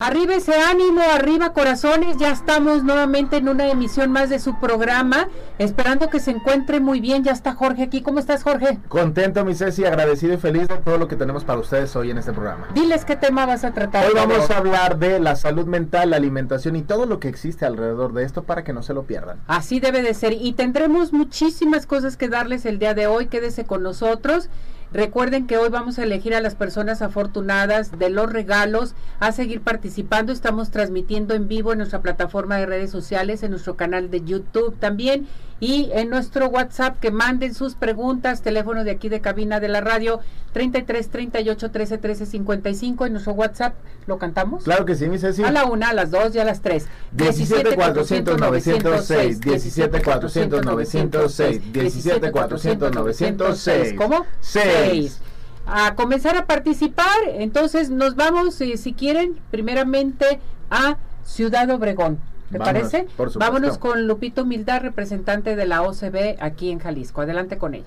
Arriba ese ánimo, arriba corazones, ya estamos nuevamente en una emisión más de su programa, esperando que se encuentre muy bien, ya está Jorge aquí, ¿cómo estás Jorge? Contento mi Ceci, agradecido y feliz de todo lo que tenemos para ustedes hoy en este programa. Diles qué tema vas a tratar. Hoy vamos a hablar de la salud mental, la alimentación y todo lo que existe alrededor de esto para que no se lo pierdan. Así debe de ser y tendremos muchísimas cosas que darles el día de hoy, quédese con nosotros. Recuerden que hoy vamos a elegir a las personas afortunadas de los regalos a seguir participando. Estamos transmitiendo en vivo en nuestra plataforma de redes sociales, en nuestro canal de YouTube también y en nuestro WhatsApp que manden sus preguntas, teléfono de aquí de cabina de la radio 33 38 13 13 55 en nuestro WhatsApp. ¿Lo cantamos? Claro que sí, mi Ceci. A la una, a las dos y a las tres. 17 400 906, 17 400 906, 17 400 906. ¿Cómo? 6. A comenzar a participar, entonces nos vamos, eh, si quieren, primeramente a Ciudad Obregón. ¿Te Vámonos, parece? por supuesto. Vámonos con Lupito Humildad, representante de la OCB aquí en Jalisco. Adelante con ella.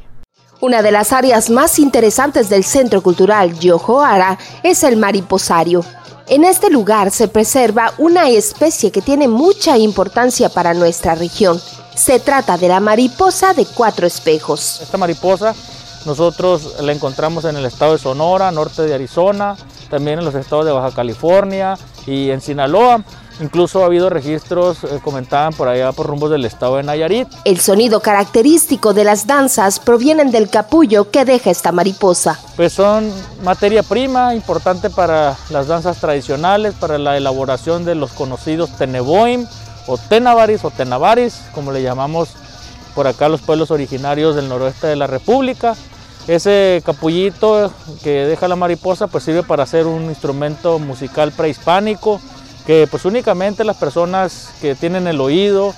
Una de las áreas más interesantes del Centro Cultural Yohoara es el mariposario. En este lugar se preserva una especie que tiene mucha importancia para nuestra región. Se trata de la mariposa de cuatro espejos. Esta mariposa nosotros la encontramos en el estado de Sonora, norte de Arizona, también en los estados de Baja California y en Sinaloa. Incluso ha habido registros, eh, comentaban por allá por rumbos del estado de Nayarit. El sonido característico de las danzas provienen del capullo que deja esta mariposa. Pues son materia prima importante para las danzas tradicionales, para la elaboración de los conocidos teneboim o tenabaris o tenavaris, como le llamamos por acá los pueblos originarios del noroeste de la República. Ese capullito que deja la mariposa pues sirve para hacer un instrumento musical prehispánico que pues únicamente las personas que tienen el oído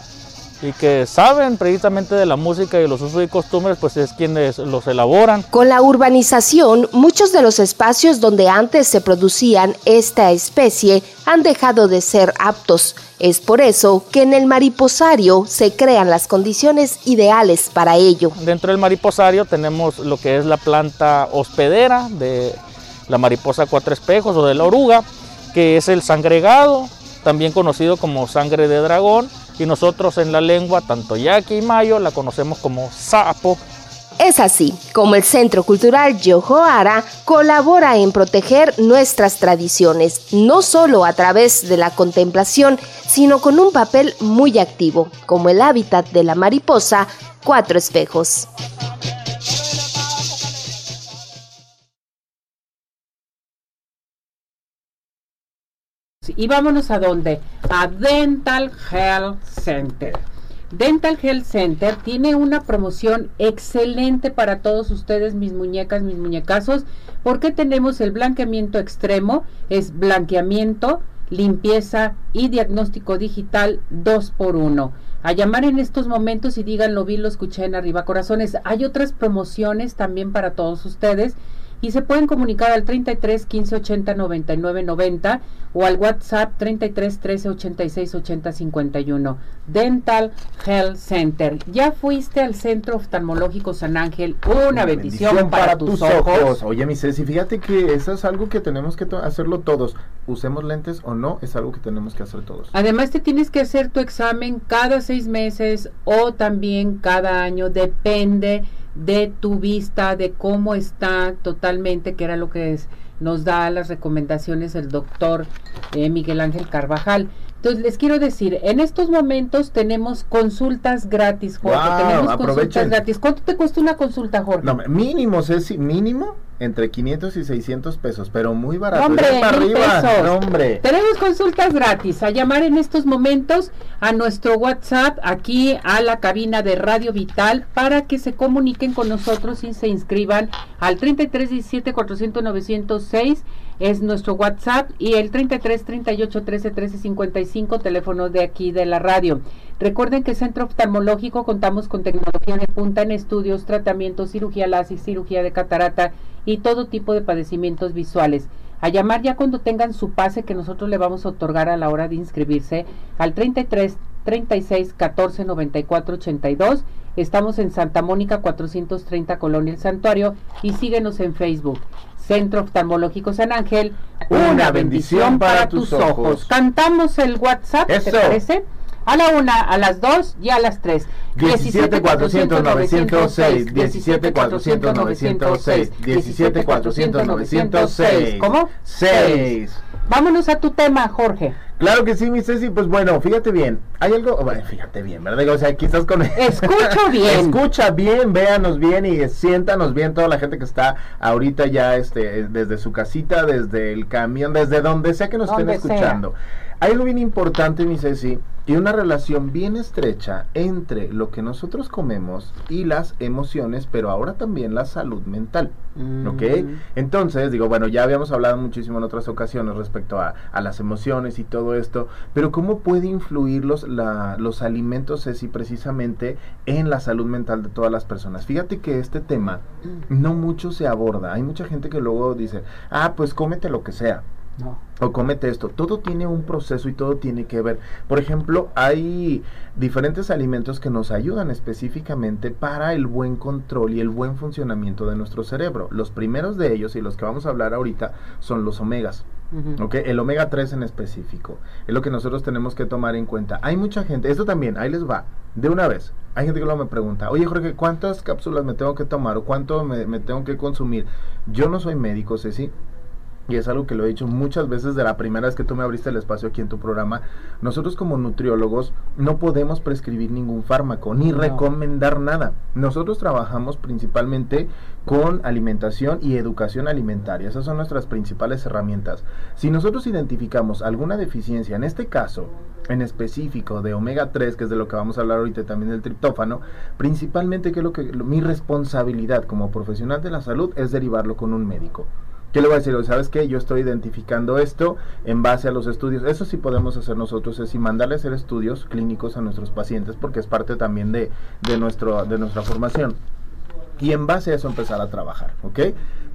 y que saben precisamente de la música y los usos y costumbres pues es quienes los elaboran. Con la urbanización, muchos de los espacios donde antes se producían esta especie han dejado de ser aptos. Es por eso que en el mariposario se crean las condiciones ideales para ello. Dentro del mariposario tenemos lo que es la planta hospedera de la mariposa cuatro espejos o de la oruga, que es el sangregado, también conocido como sangre de dragón, y nosotros en la lengua, tanto yaqui y mayo, la conocemos como sapo. Es así como el Centro Cultural Yohoara colabora en proteger nuestras tradiciones, no solo a través de la contemplación, sino con un papel muy activo, como el hábitat de la mariposa Cuatro Espejos. Y vámonos a dónde? A Dental Health Center. Dental Health Center tiene una promoción excelente para todos ustedes, mis muñecas, mis muñecazos, porque tenemos el blanqueamiento extremo, es blanqueamiento, limpieza y diagnóstico digital 2 por 1 A llamar en estos momentos y díganlo, vi, lo escuché en Arriba Corazones. Hay otras promociones también para todos ustedes y se pueden comunicar al 33 15 80 99 90 o al WhatsApp 33 13 86 80 51. Dental Health Center. ¿Ya fuiste al Centro Oftalmológico San Ángel? Una, bendición, para, tus ojos. Oye, mi Ceci, fíjate que eso es algo que tenemos que to- hacerlo todos. Usemos lentes o no, es algo que tenemos que hacer todos. Además te tienes que hacer tu examen cada seis meses o también cada año, depende de tu vista, de cómo está totalmente, que era lo que es- nos da las recomendaciones el doctor eh, Miguel Ángel Carvajal. Entonces les quiero decir, en estos momentos tenemos consultas gratis, Jorge. Tenemos consultas gratis. ¿Cuánto te cuesta una consulta, Jorge? No, mínimo, Ceci, mínimo entre 500 y 600 pesos, pero muy barato. Hombre, Ya para arriba, pesos. no, hombre. Tenemos consultas gratis. A llamar en estos momentos a nuestro WhatsApp, aquí a la cabina de Radio Vital, para que se comuniquen con nosotros y se inscriban al 3317 400 906 es nuestro WhatsApp y el 33 38 13 13 55 teléfono de aquí de la radio. Recuerden que Centro Oftalmológico contamos con tecnología de punta en estudios, tratamientos, cirugía láser, cirugía de catarata y todo tipo de padecimientos visuales. A llamar ya cuando tengan su pase que nosotros le vamos a otorgar a la hora de inscribirse al 33 36 14 94 82 Estamos en Santa Mónica 430 Colonia El Santuario y síguenos en Facebook. Centro Oftalmológico San Ángel. Una bendición para tus ojos. Cantamos el WhatsApp, ¿te Eso. parece? A la una, a las dos y a las tres. 17 400 906, 17 400 906, 17 400 906. ¿Cómo? 6. Vámonos a tu tema, Jorge. Claro que sí, mi Ceci, pues bueno, fíjate bien, hay algo, bueno, fíjate bien, ¿verdad? O sea, aquí estás con... Escucho bien. Escucha bien, véanos bien y siéntanos bien toda la gente que está ahorita ya este, desde su casita, desde el camión, desde donde sea que nos estén Donde sea. Hay algo bien importante, mi Ceci, y una relación bien estrecha entre lo que nosotros comemos y las emociones, pero ahora también la salud mental. ¿Ok? Mm. Entonces, digo, bueno, ya habíamos hablado muchísimo en otras ocasiones respecto a, a las emociones y todo esto, pero ¿cómo puede influir los, la- los alimentos, Ceci, precisamente en la salud mental de todas las personas? Fíjate que este tema no mucho se aborda. Hay mucha gente que luego dice, ah, pues cómete lo que sea No. o cómete esto. Todo tiene un proceso y todo tiene que ver. Por ejemplo, hay diferentes alimentos que nos ayudan específicamente para el buen control y el buen funcionamiento de nuestro cerebro. Los primeros de ellos y los que vamos a hablar ahorita son los omegas. El omega 3 en específico. Es lo que nosotros tenemos que tomar en cuenta. Hay mucha gente, esto también, ahí les va, de una vez. Hay gente que luego me pregunta, oye Jorge, ¿cuántas cápsulas me tengo que tomar o cuánto me, me tengo que consumir? Yo no soy médico, Ceci. Y es algo que lo he dicho muchas veces de la primera vez que tú me abriste el espacio aquí en tu programa. Nosotros como nutriólogos no podemos prescribir ningún fármaco ni No. recomendar nada. Nosotros trabajamos principalmente con alimentación y educación alimentaria. Esas son nuestras principales herramientas. Si nosotros identificamos alguna deficiencia, en este caso en específico de omega 3, que es de lo que vamos a hablar ahorita también del triptófano, principalmente que lo que lo- mi responsabilidad como profesional de la salud es derivarlo con un médico. ¿Qué le voy a decir? ¿Sabes qué? Yo estoy identificando esto en base a los estudios. Eso sí podemos hacer nosotros, es y mandarle a hacer estudios clínicos a nuestros pacientes porque es parte también de, de, nuestro, de nuestra formación. Y en base a eso empezar a trabajar, ¿ok?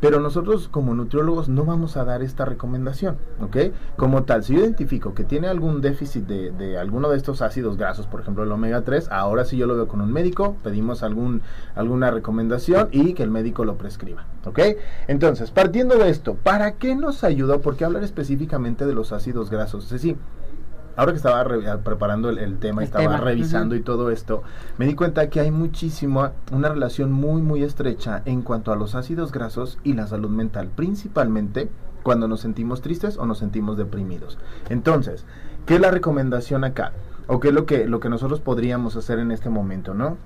Pero nosotros como nutriólogos no vamos a dar esta recomendación, ¿ok? Como tal, si yo identifico que tiene algún déficit de, de alguno de estos ácidos grasos, por ejemplo el omega 3, ahora sí yo lo veo con un médico, pedimos algún, alguna recomendación y que el médico lo prescriba, ¿ok? Entonces, partiendo de esto, ¿para qué nos ayuda? ¿Por qué hablar específicamente de los ácidos grasos? Es decir, ahora que estaba re- preparando el, el tema, El estaba tema, revisando y todo esto, me di cuenta que hay muchísimo, una relación muy, muy estrecha en cuanto a los ácidos grasos y la salud mental, principalmente cuando nos sentimos tristes o nos sentimos deprimidos. Entonces, ¿qué es la recomendación acá? ¿O qué es lo que, lo que nosotros podríamos hacer en este momento, no?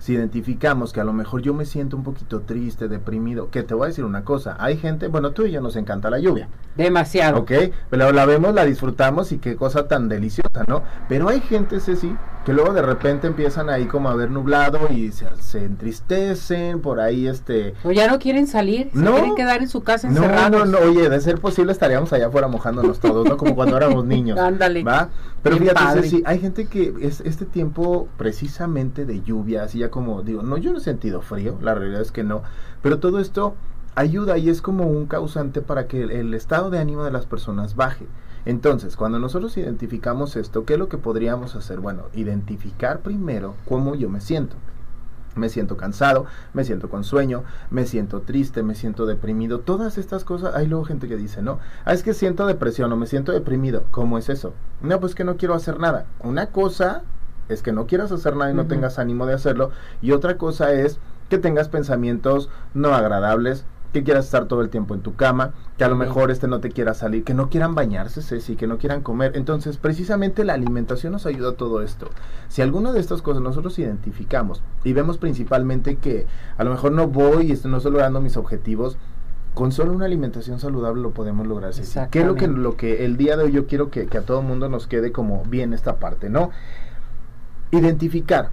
Si identificamos que a lo mejor yo me siento un poquito triste, deprimido, que te voy a decir una cosa, hay gente, bueno, tú y yo nos encanta la lluvia, Demasiado. Ok, pero la vemos, la disfrutamos y qué cosa tan deliciosa, ¿no? Pero hay gente, Ceci, que luego de repente empiezan ahí como a ver nublado y se, se entristecen, por ahí este... O ya no quieren salir, se No. quieren quedar en su casa No, encerrados. no, no, oye, de ser posible estaríamos allá afuera mojándonos todos, ¿no? Como cuando éramos niños. Ándale. ¿Va? Pero Bien fíjate, padre. Ceci, hay gente que es este tiempo precisamente de lluvia, así ya como, digo, no, yo no he sentido frío, la realidad es que no, pero todo esto ayuda y es como un causante para que el, el estado de ánimo de las personas baje. Entonces, cuando nosotros identificamos esto, ¿qué es lo que podríamos hacer? Bueno, identificar primero cómo yo me siento. Me siento cansado, me siento con sueño, me siento triste, me siento deprimido. Todas estas cosas, hay luego gente que dice, no, ah, es que siento depresión o me siento deprimido. ¿Cómo es eso? No, pues que no quiero hacer nada. Una cosa es que no quieras hacer nada y no tengas ánimo de hacerlo. Y otra cosa es que tengas pensamientos no agradables, que quieras estar todo el tiempo en tu cama, que a lo mejor este no te quiera salir, que no quieran bañarse, Ceci, que no quieran comer. Entonces, precisamente la alimentación nos ayuda a todo esto. Si alguna de estas cosas nosotros identificamos y vemos principalmente que a lo mejor no voy y no estoy logrando mis objetivos, con solo una alimentación saludable lo podemos lograr. Ceci. ¿Qué es lo que, lo que el día de hoy yo quiero que, que a todo mundo nos quede como bien esta parte, ¿no? Identificar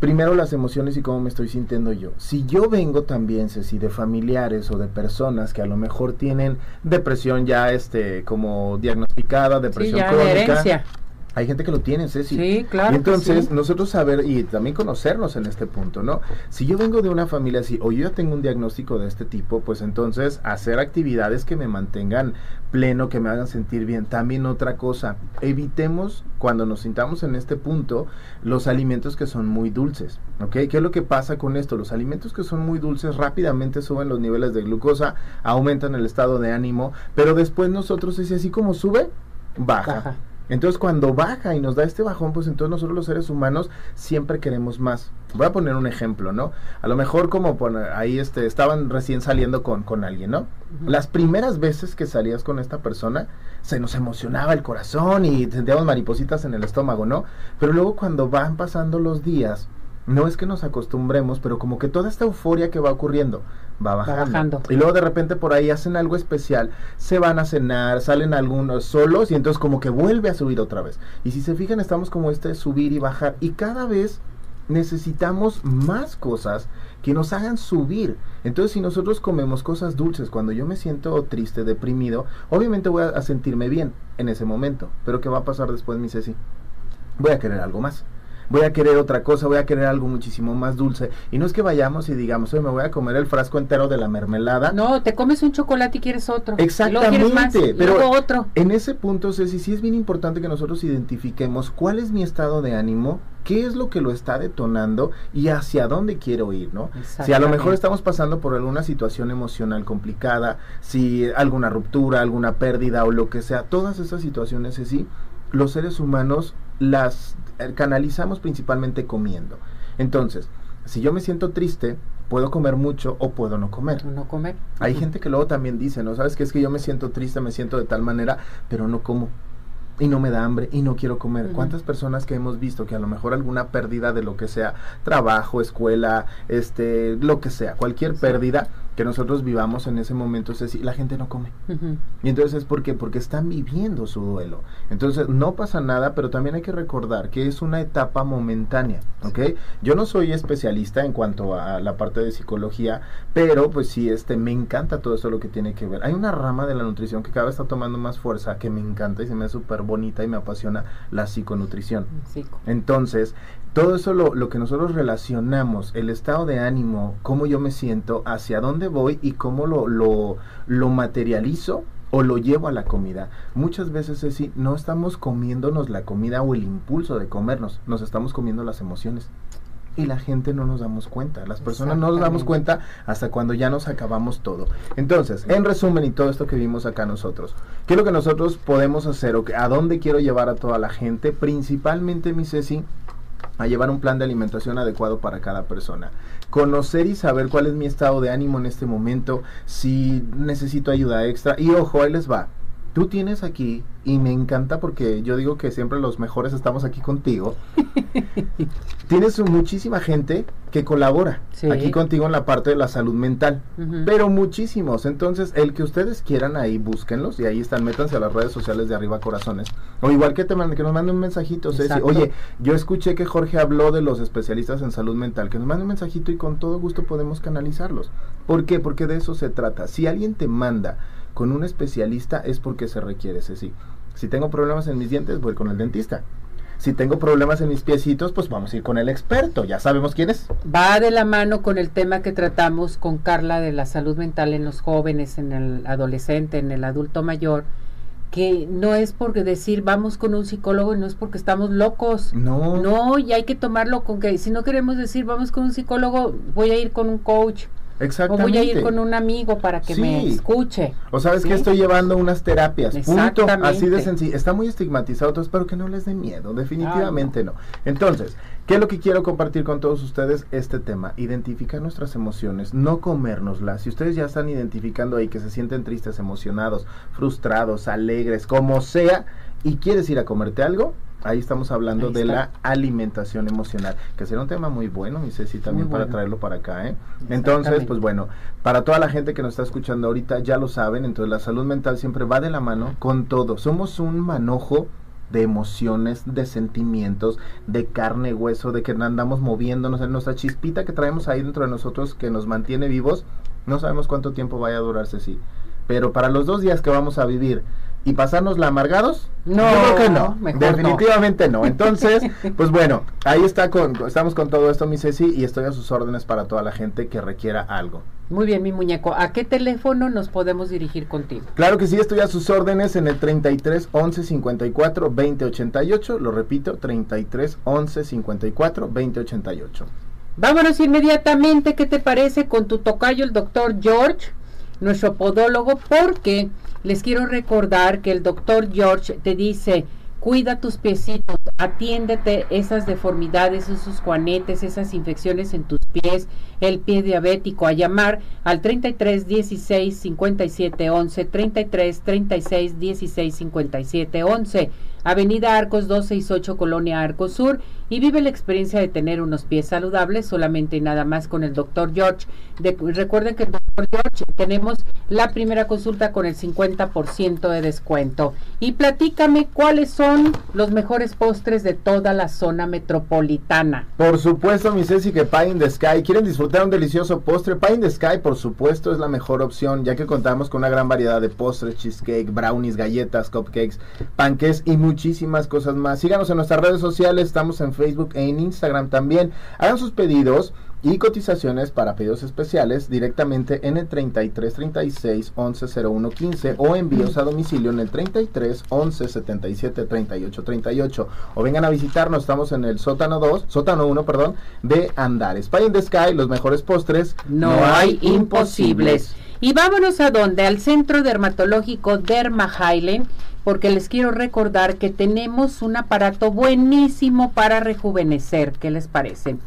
primero las emociones y cómo me estoy sintiendo yo. Si yo vengo también, Ceci, de familiares o de personas que a lo mejor tienen depresión ya este como diagnosticada, Sí, depresión de crónica, herencia. Hay gente que lo tiene, Ceci. Sí, claro. Y entonces, sí. nosotros saber y también conocernos en este punto, ¿no? Si yo vengo de una familia así, o yo ya tengo un diagnóstico de este tipo, pues entonces hacer actividades que me mantengan pleno, que me hagan sentir bien. También otra cosa, evitemos cuando nos sintamos en este punto los alimentos que son muy dulces, ¿ok? ¿Qué es lo que pasa con esto? Los alimentos que son muy dulces rápidamente suben los niveles de glucosa, aumentan el estado de ánimo, pero después nosotros es así como sube, baja. Baja. Entonces cuando baja y nos da este bajón, pues entonces nosotros los seres humanos siempre queremos más. Voy a poner un ejemplo, ¿no? A lo mejor como poner, ahí este, estaban recién saliendo con, con alguien, ¿no? Las primeras veces que salías con esta persona, se nos emocionaba el corazón y sentíamos maripositas en el estómago, ¿no? Pero luego cuando van pasando los días, no es que nos acostumbremos, pero como que toda esta euforia que va ocurriendo va bajando. bajando. Y luego de repente por ahí hacen algo especial, se van a cenar, salen algunos solos y entonces como que vuelve a subir otra vez. Y si se fijan, estamos como este subir y bajar y cada vez necesitamos más cosas que nos hagan subir. Entonces, si nosotros comemos cosas dulces cuando yo me siento triste, deprimido, obviamente voy a, a sentirme bien en ese momento. Pero ¿qué va a pasar después, mi Ceci? Voy a querer algo más. Voy a querer otra cosa, voy a querer algo muchísimo más dulce. Y no es que vayamos y digamos, oye, me voy a comer el frasco entero de la mermelada. No, te comes un chocolate y quieres otro. Y luego quieres más, Exactamente, y pero luego otro. en ese punto, Ceci, sí es bien importante que nosotros identifiquemos cuál es mi estado de ánimo, qué es lo que lo está detonando y hacia dónde quiero ir, ¿no? Si a lo mejor estamos pasando por alguna situación emocional complicada, si alguna ruptura, alguna pérdida o lo que sea, todas esas situaciones, Ceci, los seres humanos las canalizamos principalmente comiendo. Entonces, si yo me siento triste, puedo comer mucho o puedo no comer. No comer. Hay gente que luego también dice, ¿no? ¿Sabes qué? Es que yo me siento triste, me siento de tal manera, pero no como. Y no me da hambre y no quiero comer. ¿Cuántas personas que hemos visto que a lo mejor alguna pérdida de lo que sea, trabajo, escuela, este, lo que sea, cualquier Sí. pérdida que nosotros vivamos en ese momento, es decir, la gente no come. Y entonces es porque porque están viviendo su duelo. Entonces no pasa nada, pero también hay que recordar que es una etapa momentánea, ¿ok? Yo no soy especialista en cuanto a la parte de psicología, pero pues sí, este, me encanta todo esto lo que tiene que ver. Hay una rama de la nutrición que cada vez está tomando más fuerza, que me encanta y se me hace súper bonita y me apasiona, la psiconutrición. Entonces, todo eso lo, lo que nosotros relacionamos, el estado de ánimo, cómo yo me siento, hacia dónde voy y cómo lo, lo, lo materializo o lo llevo a la comida. Muchas veces es si no estamos comiéndonos la comida o el impulso de comernos, nos estamos comiendo las emociones. Y la gente no nos damos cuenta, las personas no nos damos cuenta hasta cuando ya nos acabamos todo. Entonces, en resumen y todo esto que vimos acá nosotros, ¿qué es lo que nosotros podemos hacer o que- a dónde quiero llevar a toda la gente? Principalmente, mi Ceci, a llevar un plan de alimentación adecuado para cada persona. Conocer y saber cuál es mi estado de ánimo en este momento, si necesito ayuda extra. Y ojo, ahí les va. Tú tienes aquí, y me encanta porque yo digo que siempre los mejores estamos aquí contigo. tienes muchísima gente que colabora Sí. aquí contigo en la parte de la salud mental. Pero muchísimos. Entonces, el que ustedes quieran ahí, búsquenlos. Y ahí están, métanse a las redes sociales de Arriba Corazones. O igual que te manden, que nos manden un mensajito. Ceci. Oye, yo escuché que Jorge habló de los especialistas en salud mental. Que nos manden un mensajito y con todo gusto podemos canalizarlos. ¿Por qué? Porque de eso se trata. Si alguien te manda con un especialista es porque se requiere, Ceci. Si tengo problemas en mis dientes, voy con el dentista. Si tengo problemas en mis piecitos, pues vamos a ir con el experto. Ya sabemos quién es. Va de la mano con el tema que tratamos con Carla de la salud mental en los jóvenes, en el adolescente, en el adulto mayor, que no es porque decir vamos con un psicólogo y no es porque estamos locos. No. No, y hay que tomarlo con que si no queremos decir vamos con un psicólogo, voy a ir con un coach o Exactamente. voy a ir con un amigo para que me escuche. O sabes que estoy llevando unas terapias. Punto. Así de sencillo. Está muy estigmatizado, entonces espero que no les dé miedo. Definitivamente Ah, no. Entonces, ¿qué es lo que quiero compartir con todos ustedes? Este tema. Identificar nuestras emociones, no comérnoslas. Si ustedes ya están identificando ahí que se sienten tristes, emocionados, frustrados, alegres, como sea, y quieres ir a comerte algo, ahí estamos hablando Ahí de la alimentación emocional, que será un tema muy bueno, mi Ceci, también Muy para bueno. traerlo para acá, ¿eh? Entonces, pues bueno, para toda la gente que nos está escuchando ahorita, ya lo saben, entonces la salud mental siempre va de la mano con todo. Somos un manojo de emociones, de sentimientos, de carne, hueso, de que andamos moviéndonos en nuestra chispita que traemos ahí dentro de nosotros que nos mantiene vivos. No sabemos cuánto tiempo vaya a durarse, sí. pero para los dos días que vamos a vivir y pasárnosla amargados, No, yo creo que no, definitivamente no. Entonces, pues bueno, ahí está con, estamos con todo esto, mi Ceci, y estoy a sus órdenes para toda la gente que requiera algo. Muy bien, mi muñeco. ¿A qué teléfono nos podemos dirigir contigo? Claro que sí, estoy a sus órdenes en el 33 11 54 20 88. Lo repito, 33 11 54 20 88. Vámonos inmediatamente, ¿qué te parece con tu tocayo, el doctor George, nuestro podólogo? Porque les quiero recordar que el doctor George te dice, cuida tus piecitos, atiéndete esas deformidades, esos juanetes, esas infecciones en tus pies, el pie diabético, a llamar al 33 16 57 11, 33 36 16 57 11. Avenida Arcos 268, Colonia Arcos Sur, y vive la experiencia de tener unos pies saludables solamente y nada más con el doctor George. De- recuerden que el doctor George tenemos la primera consulta con el 50% de descuento. Y platícame cuáles son los mejores postres de toda la zona metropolitana. Por supuesto, mi Ceci, que Pie in the Sky. ¿Quieren disfrutar un delicioso postre? Pie in the Sky, por supuesto, es la mejor opción, ya que contamos con una gran variedad de postres, cheesecake, brownies, galletas, cupcakes, panques y muchísimas cosas más. Síganos en nuestras redes sociales, estamos en Facebook e en Instagram también. Hagan sus pedidos y cotizaciones para pedidos especiales directamente en el 33 36 11 01 15 o envíos a domicilio en el 33 11 77 38 38 o vengan a visitarnos, estamos en el sótano 2, sótano 1, perdón, de Andares. Pie in the Sky, los mejores postres, No, hay imposibles. Y vámonos a donde, al Centro Dermatológico Derma Highland, porque les quiero recordar que tenemos un aparato buenísimo para rejuvenecer. ¿Qué les parece?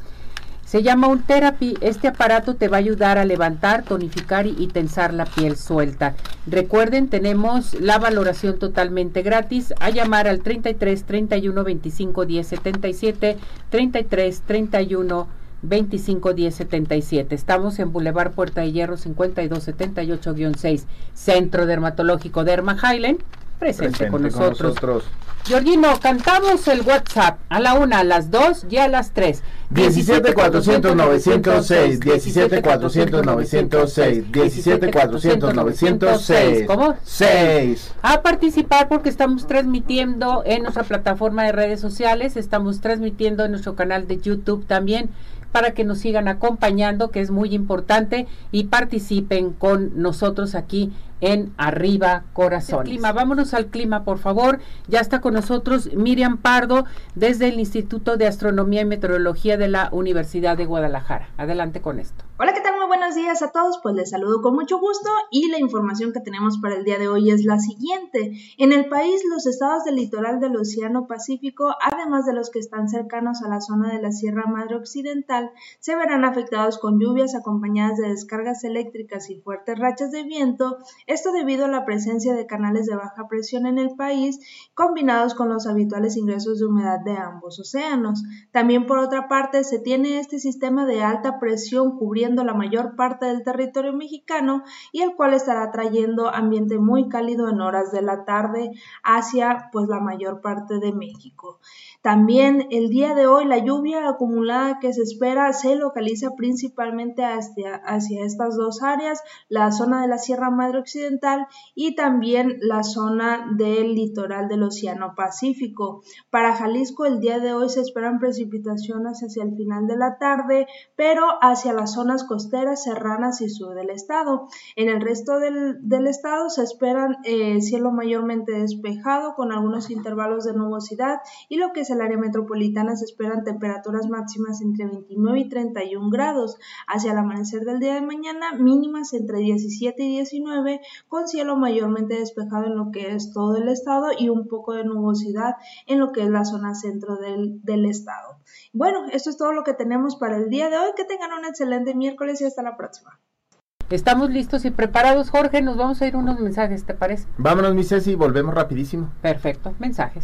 Se llama un therapy. Este aparato te va a ayudar a levantar, tonificar y, y tensar la piel suelta. Recuerden, tenemos la valoración totalmente gratis. A llamar al 33 31 25 10 77, 33 31 25 10 77. Estamos en Boulevard Puerta de Hierro 52 78-6, Centro Dermatológico Derma Highland. Presente, con nosotros. Georgino, cantamos el WhatsApp a la una, a las dos y a las tres. 17 400 906, 17 400 906, 17 400 906. ¿Cómo? 6. A participar porque estamos transmitiendo en nuestra plataforma de redes sociales, estamos transmitiendo en nuestro canal de YouTube también para que nos sigan acompañando, que es muy importante, y participen con nosotros aquí en Arriba Corazón. Clima, vámonos al clima, por favor. Ya está con nosotros Miriam Pardo desde el Instituto de Astronomía y Meteorología de la Universidad de Guadalajara. Adelante con esto. Hola, ¿qué tal? Muy buenos días a todos. Pues les saludo con mucho gusto y la información que tenemos para el día de hoy es la siguiente. En el país, los estados del litoral del Océano Pacífico, además de los que están cercanos a la zona de la Sierra Madre Occidental, se verán afectados con lluvias acompañadas de descargas eléctricas y fuertes rachas de viento, esto debido a la presencia de canales de baja presión en el país, combinados con los habituales ingresos de humedad de ambos océanos. También por otra parte, se tiene este sistema de alta presión cubriendo la mayor parte del territorio mexicano y el cual estará trayendo ambiente muy cálido en horas de la tarde hacia pues la mayor parte de México. También el día de hoy la lluvia acumulada que se espera se localiza principalmente hacia, hacia estas dos áreas, la zona de la Sierra Madre Occidental y también la zona del litoral del Océano Pacífico. Para Jalisco el día de hoy se esperan precipitaciones hacia el final de la tarde, pero hacia las zonas costeras, serranas y sur del estado. En el resto del, del estado se esperan eh, cielo mayormente despejado con algunos intervalos de nubosidad y lo que es el área metropolitana se esperan temperaturas máximas entre 29 y 31 grados. Hacia el amanecer del día de mañana, mínimas entre 17 y 19, con cielo mayormente despejado en lo que es todo el estado y un poco de nubosidad en lo que es la zona centro del, del estado. Bueno, esto es todo lo que tenemos para el día de hoy. Que tengan un excelente miércoles y hasta la próxima. Estamos listos y preparados, Jorge. Nos vamos a ir unos mensajes, ¿te parece? Vámonos, mi Ceci, volvemos rapidísimo. Perfecto, mensajes.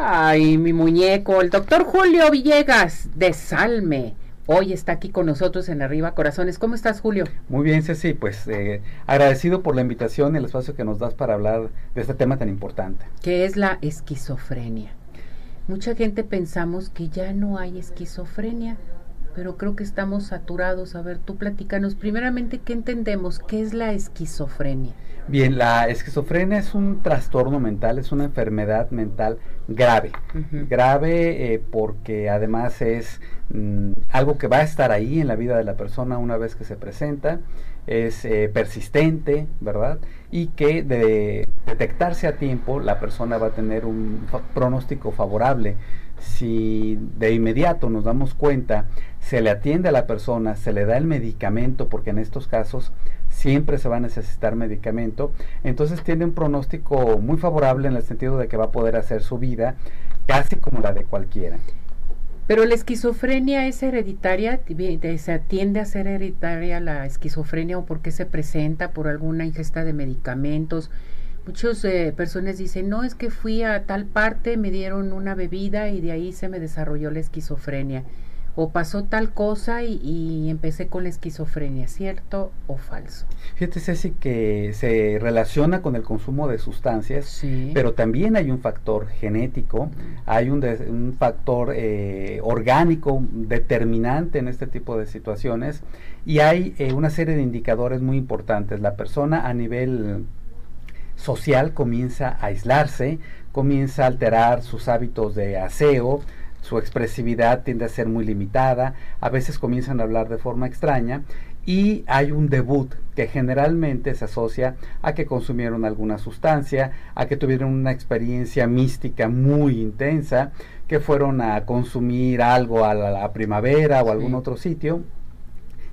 Ay, mi muñeco, el doctor Julio Villegas de Salme. Hoy está aquí con nosotros en Arriba Corazones. ¿Cómo estás, Julio? Muy bien, Ceci. Pues eh, agradecido por la invitación y el espacio que nos das para hablar de este tema tan importante. ¿Qué es la esquizofrenia? Mucha gente pensamos que ya no hay esquizofrenia, pero creo que estamos saturados. A ver, tú platícanos primeramente qué entendemos, qué es la esquizofrenia. Bien, la esquizofrenia es un trastorno mental, es una enfermedad mental grave. Grave eh, porque además es mm, algo que va a estar ahí en la vida de la persona una vez que se presenta, es eh, persistente, ¿verdad? Y que de detectarse a tiempo la persona va a tener un pronóstico favorable. Si de inmediato nos damos cuenta, se le atiende a la persona, se le da el medicamento, porque en estos casos siempre se va a necesitar medicamento, entonces tiene un pronóstico muy favorable en el sentido de que va a poder hacer su vida casi como la de cualquiera. Pero la esquizofrenia es hereditaria, se atiende a ser hereditaria la esquizofrenia o porque se presenta por alguna ingesta de medicamentos. Muchas eh, personas dicen, no, es que fui a tal parte, me dieron una bebida y de ahí se me desarrolló la esquizofrenia o pasó tal cosa y, empecé con la esquizofrenia, ¿cierto o falso? Fíjate, Ceci, que se relaciona con el consumo de sustancias, pero también hay un factor genético, hay un, un factor eh, orgánico determinante en este tipo de situaciones y hay eh, una serie de indicadores muy importantes. La persona a nivel social comienza a aislarse, comienza a alterar sus hábitos de aseo, su expresividad tiende a ser muy limitada, a veces comienzan a hablar de forma extraña y hay un debut que generalmente se asocia a que consumieron alguna sustancia, a que tuvieron una experiencia mística muy intensa, que fueron a consumir algo a la, primavera o algún otro sitio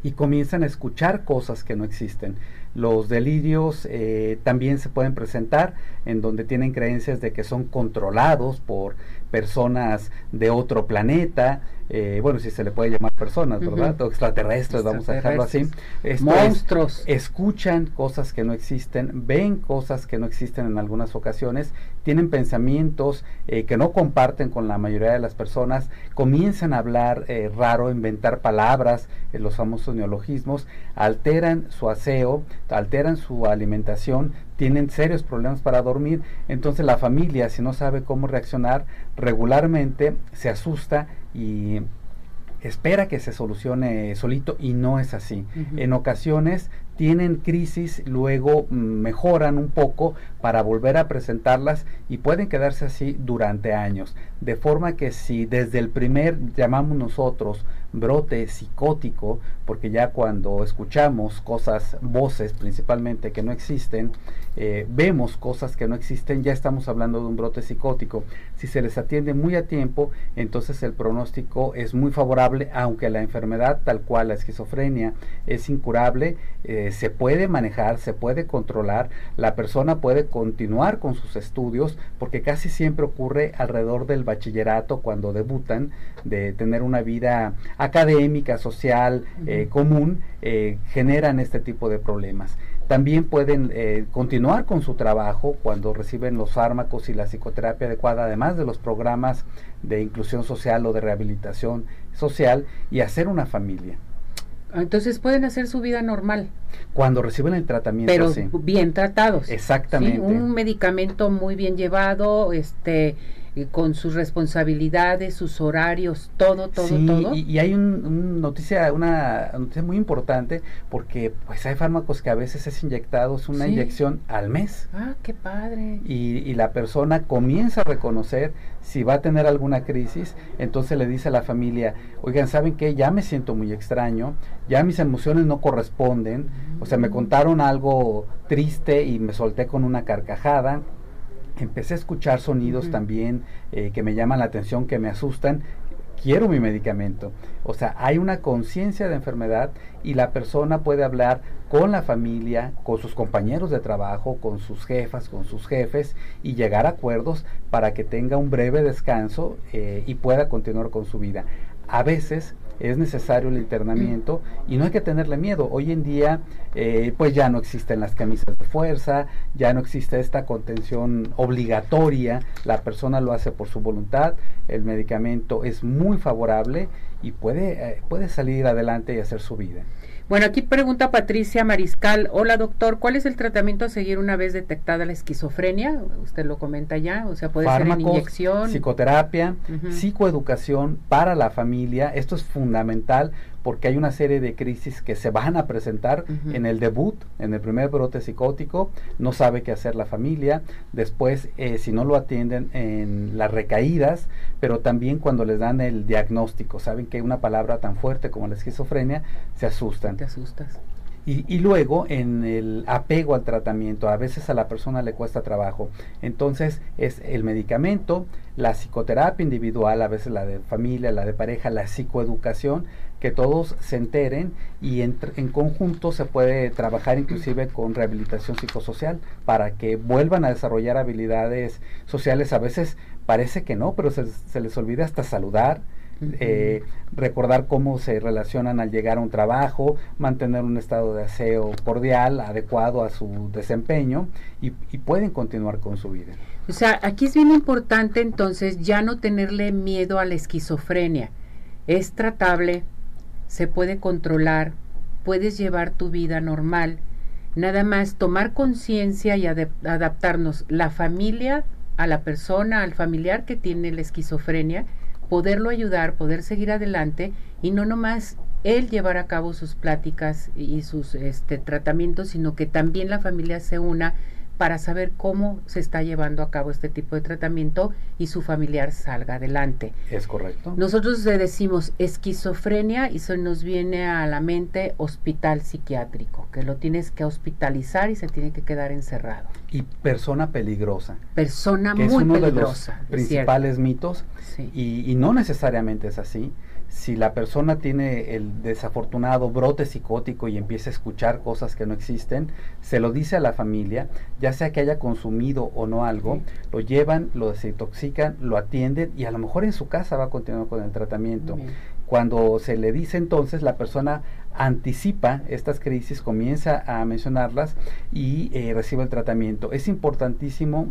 y comienzan a escuchar cosas que no existen. Los delirios eh, también se pueden presentar en donde tienen creencias de que son controlados por personas de otro planeta, eh, bueno, si se le puede llamar personas, ¿verdad? O extraterrestres, vamos a dejarlo así. Monstruos. escuchan cosas que no existen, ven cosas que no existen en algunas ocasiones, tienen pensamientos eh, que no comparten con la mayoría de las personas, comienzan a hablar eh, raro, inventar palabras, los famosos neologismos, alteran su aseo, alteran su alimentación, tienen serios problemas para dormir, entonces la familia, si no sabe cómo reaccionar, regularmente se asusta y espera que se solucione solito y no es así. En ocasiones tienen crisis, luego mejoran un poco para volver a presentarlas y pueden quedarse así durante años. De forma que si desde el primer, llamamos nosotros, brote psicótico, porque ya cuando escuchamos cosas, voces principalmente que no existen, eh, vemos cosas que no existen, ya estamos hablando de un brote psicótico. Si se les atiende muy a tiempo, entonces el pronóstico es muy favorable, aunque la enfermedad tal cual, la esquizofrenia, es incurable, eh, se puede manejar, se puede controlar, la persona puede continuar con sus estudios, porque casi siempre ocurre alrededor del bachillerato cuando debutan, de tener una vida académica, social, eh, común, generan este tipo de problemas. También pueden eh, continuar con su trabajo cuando reciben los fármacos y la psicoterapia adecuada, además de los programas de inclusión social o de rehabilitación social y hacer una familia. Entonces pueden hacer su vida normal. Cuando reciben el tratamiento. Pero bien tratados. Exactamente. Un medicamento muy bien llevado, este, con sus responsabilidades, sus horarios, todo, todo, todo. Y, y hay un, noticia, una noticia muy importante porque pues hay fármacos que a veces es inyectados una inyección al mes. Ah, qué padre. Y, y la persona comienza a reconocer si va a tener alguna crisis, entonces le dice a la familia, oigan, ¿saben qué? Ya me siento muy extraño, ya mis emociones no corresponden, o sea, me mm. contaron algo triste y me solté con una carcajada, empecé a escuchar sonidos también eh, que me llaman la atención, que me asustan, quiero mi medicamento. O sea, hay una conciencia de enfermedad y la persona puede hablar con la familia, con sus compañeros de trabajo, con sus jefas, con sus jefes y llegar a acuerdos para que tenga un breve descanso eh, y pueda continuar con su vida. A veces es necesario el internamiento y no hay que tenerle miedo. Hoy en día eh, pues ya no existen las camisas de fuerza, ya no existe esta contención obligatoria, la persona lo hace por su voluntad, el medicamento es muy favorable y puede, eh, puede salir adelante y hacer su vida. Bueno, aquí pregunta Patricia Mariscal. Hola, doctor, ¿cuál es el tratamiento a seguir una vez detectada la esquizofrenia? Usted lo comenta ya, o sea, puede ser en inyección. Psicoterapia, psicoeducación para la familia. Esto es fundamental porque hay una serie de crisis que se van a presentar en el debut, en el primer brote psicótico, no sabe qué hacer la familia, después eh, si no lo atienden en las recaídas, pero también cuando les dan el diagnóstico, saben que una palabra tan fuerte como la esquizofrenia, se asustan. Te asustas. Y, luego en el apego al tratamiento, a veces a la persona le cuesta trabajo. Entonces es el medicamento, la psicoterapia individual, a veces la de familia, la de pareja, la psicoeducación, que todos se enteren y en, conjunto se puede trabajar inclusive con rehabilitación psicosocial para que vuelvan a desarrollar habilidades sociales. A veces parece que no, pero se, se les olvida hasta saludar, eh, recordar cómo se relacionan al llegar a un trabajo, mantener un estado de aseo cordial, adecuado a su desempeño y, pueden continuar con su vida. O sea, aquí es bien importante entonces ya no tenerle miedo a la esquizofrenia. Es tratable, se puede controlar, puedes llevar tu vida normal. Nada más tomar conciencia y adaptarnos la familia a la persona, al familiar que tiene la esquizofrenia poderlo ayudar, poder seguir adelante y no nomás él llevar a cabo sus pláticas y sus este, tratamientos, sino que también la familia se una para saber cómo se está llevando a cabo este tipo de tratamiento y su familiar salga adelante. Es correcto. Nosotros le decimos esquizofrenia y se nos viene a la mente hospital psiquiátrico, que lo tienes que hospitalizar y se tiene que quedar encerrado. Y persona peligrosa. Persona muy es uno peligrosa. De los principales mitos y, y no necesariamente es así si la persona tiene el desafortunado brote psicótico y empieza a escuchar cosas que no existen, se lo dice a la familia, ya sea que haya consumido o no algo, lo llevan, lo desintoxican, lo atienden y a lo mejor en su casa va a continuar con el tratamiento. Cuando se le dice entonces, la persona anticipa estas crisis, comienza a mencionarlas y eh, recibe el tratamiento. Es importantísimo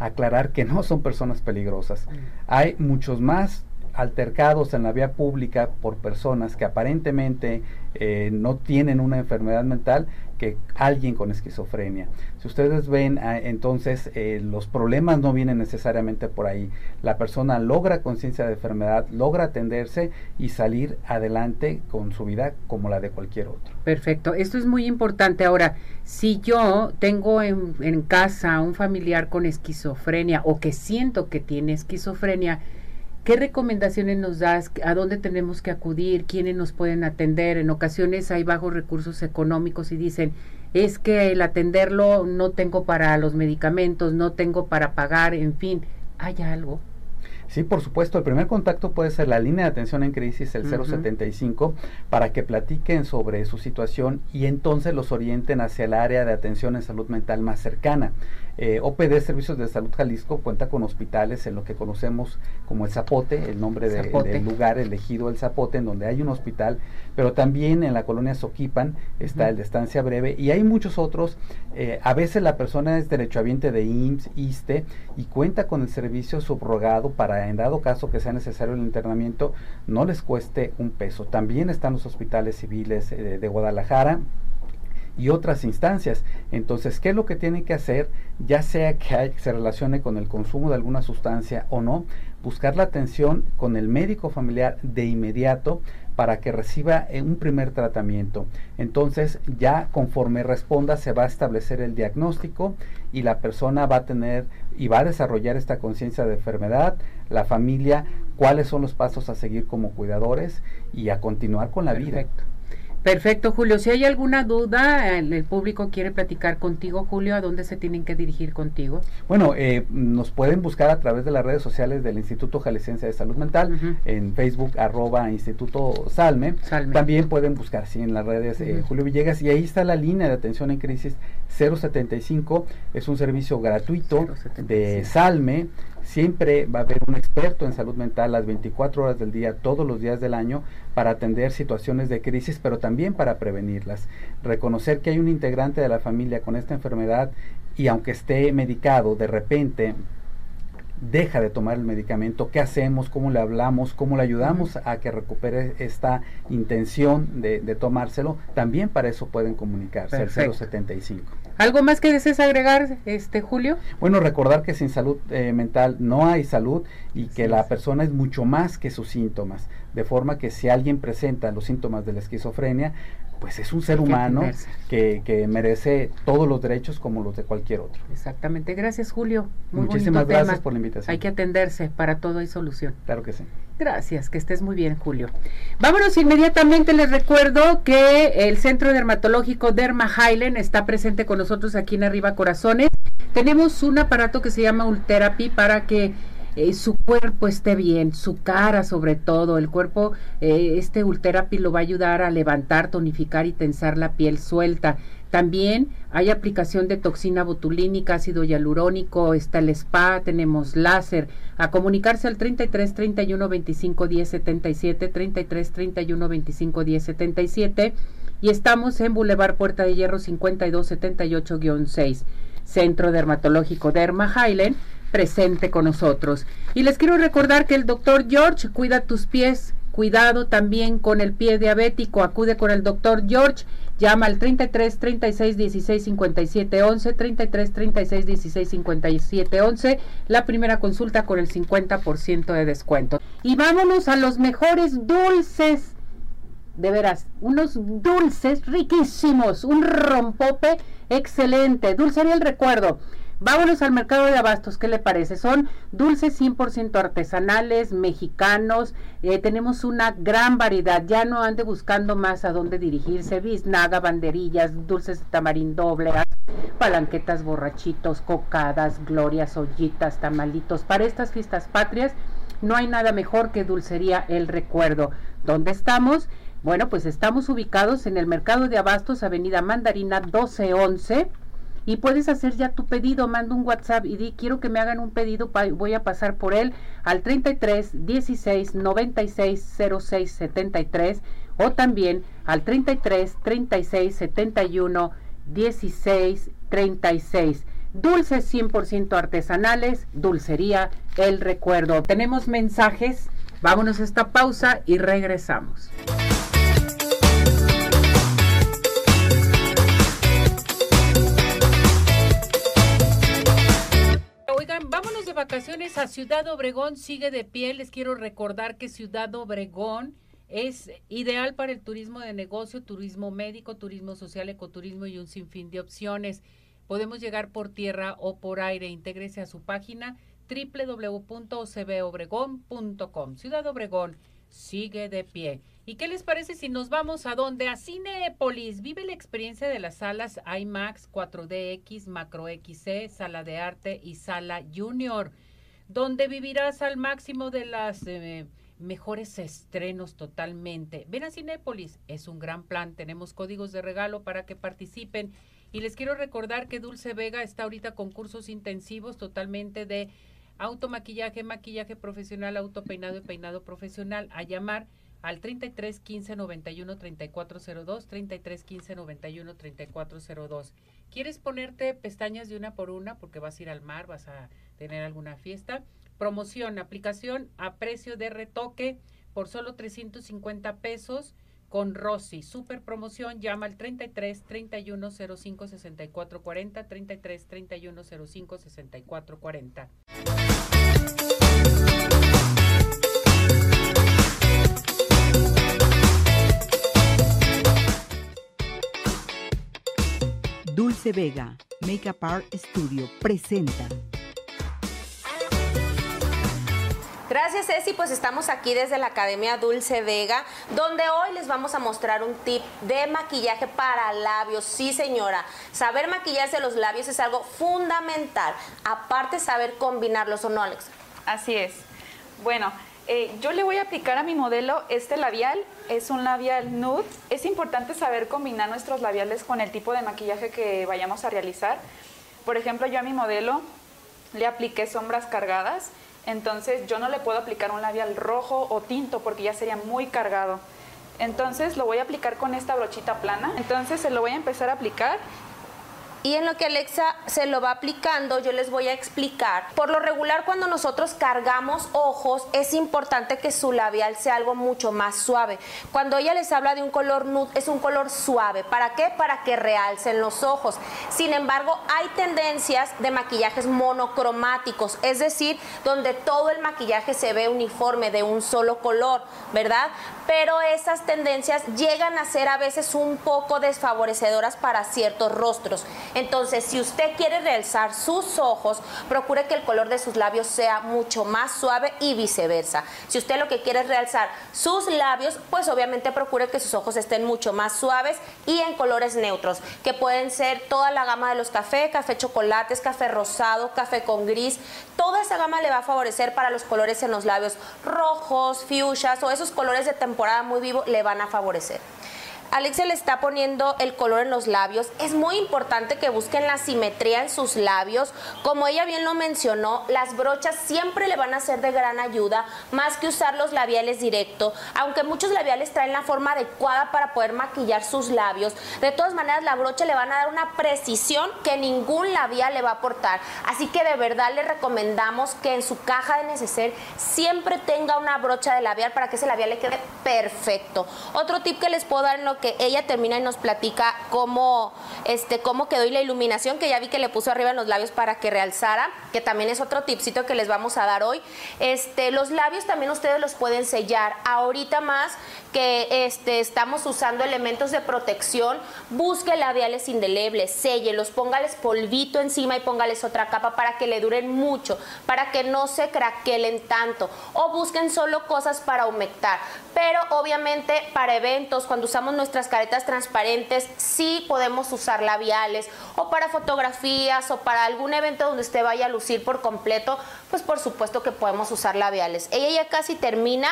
aclarar que no son personas peligrosas. Hay muchos más altercados en la vía pública por personas que aparentemente eh, no tienen una enfermedad mental que alguien con esquizofrenia. Si ustedes ven, ah, entonces eh, los problemas no vienen necesariamente por ahí. La persona logra conciencia de enfermedad, logra atenderse y salir adelante con su vida como la de cualquier otro. Perfecto, esto es muy importante. Ahora, si yo tengo en, casa un familiar con esquizofrenia o que siento que tiene esquizofrenia, ¿Qué recomendaciones nos das? ¿A dónde tenemos que acudir? ¿Quiénes nos pueden atender? En ocasiones hay bajos recursos económicos y dicen, es que el atenderlo no tengo para los medicamentos, no tengo para pagar, en fin, ¿hay algo? Sí, por supuesto. El primer contacto puede ser la línea de atención en crisis, el 075, para que platiquen sobre su situación y entonces los orienten hacia el área de atención en salud mental más cercana. Eh, OPD Servicios de Salud Jalisco cuenta con hospitales en lo que conocemos como el Zapote, el nombre de, del lugar elegido el Zapote, en donde hay un hospital, pero también en la colonia Soquipan está el de estancia breve y hay muchos otros. Eh, a veces la persona es derechohabiente de IMSS, ISTE y cuenta con el servicio subrogado para, en dado caso que sea necesario el internamiento, no les cueste un peso. También están los hospitales civiles eh, de Guadalajara y otras instancias. Entonces, ¿qué es lo que tiene que hacer? Ya sea que se relacione con el consumo de alguna sustancia o no, buscar la atención con el médico familiar de inmediato para que reciba eh, un primer tratamiento. Entonces, ya conforme responda, se va a establecer el diagnóstico y la persona va a tener y va a desarrollar esta conciencia de enfermedad, la familia, cuáles son los pasos a seguir como cuidadores y a continuar con la vida. Perfecto, Julio. Si hay alguna duda, el, público quiere platicar contigo, Julio, ¿a dónde se tienen que dirigir contigo? Bueno, eh, nos pueden buscar a través de las redes sociales del Instituto Jalisciense de Salud Mental, en Facebook, arroba Instituto Salme. También pueden buscar, sí, en las redes eh, Julio Villegas, y ahí está la línea de atención en crisis 075, es un servicio gratuito de Salme Siempre va a haber un experto en salud mental las 24 horas del día, todos los días del año, para atender situaciones de crisis, pero también para prevenirlas. Reconocer que hay un integrante de la familia con esta enfermedad y aunque esté medicado, de repente deja de tomar el medicamento, qué hacemos, cómo le hablamos, cómo le ayudamos a que recupere esta intención de, tomárselo, también para eso pueden comunicarse al 075. ¿Algo más que desees agregar, este Julio? Bueno, recordar que sin salud eh, mental no hay salud y que la persona es mucho más que sus síntomas, de forma que si alguien presenta los síntomas de la esquizofrenia, pues es un ser humano que, que, merece todos los derechos como los de cualquier otro. Exactamente. Gracias, Julio. Muchísimas gracias por la invitación. Hay que atenderse, para todo hay solución. Claro que sí. Gracias, que estés muy bien, Julio. Vámonos inmediatamente, les recuerdo que el Centro Dermatológico Derma Highland está presente con nosotros aquí en Arriba Corazones. Tenemos un aparato que se llama Ultherapy para que eh, su cuerpo esté bien, su cara sobre todo, el cuerpo, eh, este Ultherapy lo va a ayudar a levantar, tonificar y tensar la piel suelta. También hay aplicación de toxina botulínica, ácido hialurónico, está el spa, tenemos láser. A comunicarse al 33 31 25 10 77, 33 31 25 10 77 y estamos en Boulevard Puerta de Hierro 52 78-6, Centro Dermatológico Derma Highland presente con nosotros. Y les quiero recordar que el doctor George cuida tus pies, cuidado también con el pie diabético, acude con el doctor George, llama al 33 36 16 57 11, 33 36 16 57 11, la primera consulta con el 50% de descuento. Y vámonos a los mejores dulces, de veras, unos dulces riquísimos, un rompope excelente, dulcería el recuerdo. Vámonos al mercado de abastos, ¿qué le parece? Son dulces 100% artesanales, mexicanos, eh, tenemos una gran variedad, ya no ande buscando más a dónde dirigirse, biznaga, banderillas, dulces de tamarín doble, palanquetas, borrachitos, cocadas, glorias, ollitas, tamalitos, para estas fiestas patrias no hay nada mejor que Dulcería El Recuerdo. ¿Dónde estamos? Bueno, pues estamos ubicados en el mercado de abastos, Avenida Mandarina 1211 y puedes hacer ya tu pedido, manda un WhatsApp y di quiero que me hagan un pedido, voy a pasar por él al 33 16 96 06 73 o también al 33 36 71 16 36. Dulces 100% artesanales, dulcería El Recuerdo. Tenemos mensajes, vámonos a esta pausa y regresamos. Vacaciones a Ciudad Obregón, sigue de pie. Les quiero recordar que Ciudad Obregón es ideal para el turismo de negocio, turismo médico, turismo social, ecoturismo y un sinfín de opciones. Podemos llegar por tierra o por aire. Intégrese a su página www.ocbobregón.com. Ciudad Obregón sigue de pie. ¿Y qué les parece si nos vamos a donde? A Cinepolis. Vive la experiencia de las salas IMAX, 4DX, Macro XC, Sala de Arte y Sala Junior, donde vivirás al máximo de las eh, mejores estrenos totalmente. Ven a Cinépolis, es un gran plan. Tenemos códigos de regalo para que participen. Y les quiero recordar que Dulce Vega está ahorita con cursos intensivos totalmente de automaquillaje, maquillaje profesional, autopeinado y peinado profesional. A llamar al 33 15 91 3402, 33 15 91 3402. ¿Quieres ponerte pestañas de una por una porque vas a ir al mar, vas a tener alguna fiesta? Promoción, aplicación a precio de retoque por solo 350 pesos con Rosy. Super promoción, llama al 33 31 05 64 40, 33 31 05 64 40. Dulce Vega, Makeup Art Studio, presenta. Gracias Ceci, pues estamos aquí desde la Academia Dulce Vega, donde hoy les vamos a mostrar un tip de maquillaje para labios. Sí señora, saber maquillarse los labios es algo fundamental, aparte saber combinarlos o no Alex. Así es. Bueno, eh, yo le voy a aplicar a mi modelo este labial, es un labial nude. Es importante saber combinar nuestros labiales con el tipo de maquillaje que vayamos a realizar. Por ejemplo, yo a mi modelo le apliqué sombras cargadas entonces yo no le puedo aplicar un labial rojo o tinto porque ya sería muy cargado. Entonces lo voy a aplicar con esta brochita plana. Entonces se lo voy a empezar a aplicar y en lo que Alexa se lo va aplicando, yo les voy a explicar. Por lo regular, cuando nosotros cargamos ojos, es importante que su labial sea algo mucho más suave. Cuando ella les habla de un color nude, es un color suave. ¿Para qué? Para que realcen los ojos. Sin embargo, hay tendencias de maquillajes monocromáticos, es decir, donde todo el maquillaje se ve uniforme de un solo color, ¿verdad? Pero esas tendencias llegan a ser a veces un poco desfavorecedoras para ciertos rostros. Entonces, si usted quiere realzar sus ojos, procure que el color de sus labios sea mucho más suave y viceversa. Si usted lo que quiere es realzar sus labios, pues obviamente procure que sus ojos estén mucho más suaves y en colores neutros, que pueden ser toda la gama de los café, café chocolates, café rosado, café con gris. Toda esa gama le va a favorecer para los colores en los labios rojos, fuchsias o esos colores de temporada muy vivo le van a favorecer. Alexia le está poniendo el color en los labios. Es muy importante que busquen la simetría en sus labios. Como ella bien lo mencionó, las brochas siempre le van a ser de gran ayuda, más que usar los labiales directo. Aunque muchos labiales traen la forma adecuada para poder maquillar sus labios, de todas maneras la brocha le van a dar una precisión que ningún labial le va a aportar. Así que de verdad le recomendamos que en su caja de neceser siempre tenga una brocha de labial para que ese labial le quede perfecto. Otro tip que les puedo dar en lo que ella termina y nos platica cómo, este, cómo quedó la iluminación, que ya vi que le puso arriba en los labios para que realzara, que también es otro tipcito que les vamos a dar hoy. Este, los labios también ustedes los pueden sellar. Ahorita más que este, estamos usando elementos de protección, busque labiales indelebles, séllelos, póngales polvito encima y póngales otra capa para que le duren mucho, para que no se craquelen tanto. O busquen solo cosas para humectar. Pero obviamente para eventos, cuando usamos nuestras caretas transparentes, sí podemos usar labiales o para fotografías o para algún evento donde usted vaya a lucir por completo, pues por supuesto que podemos usar labiales. Ella ya casi termina.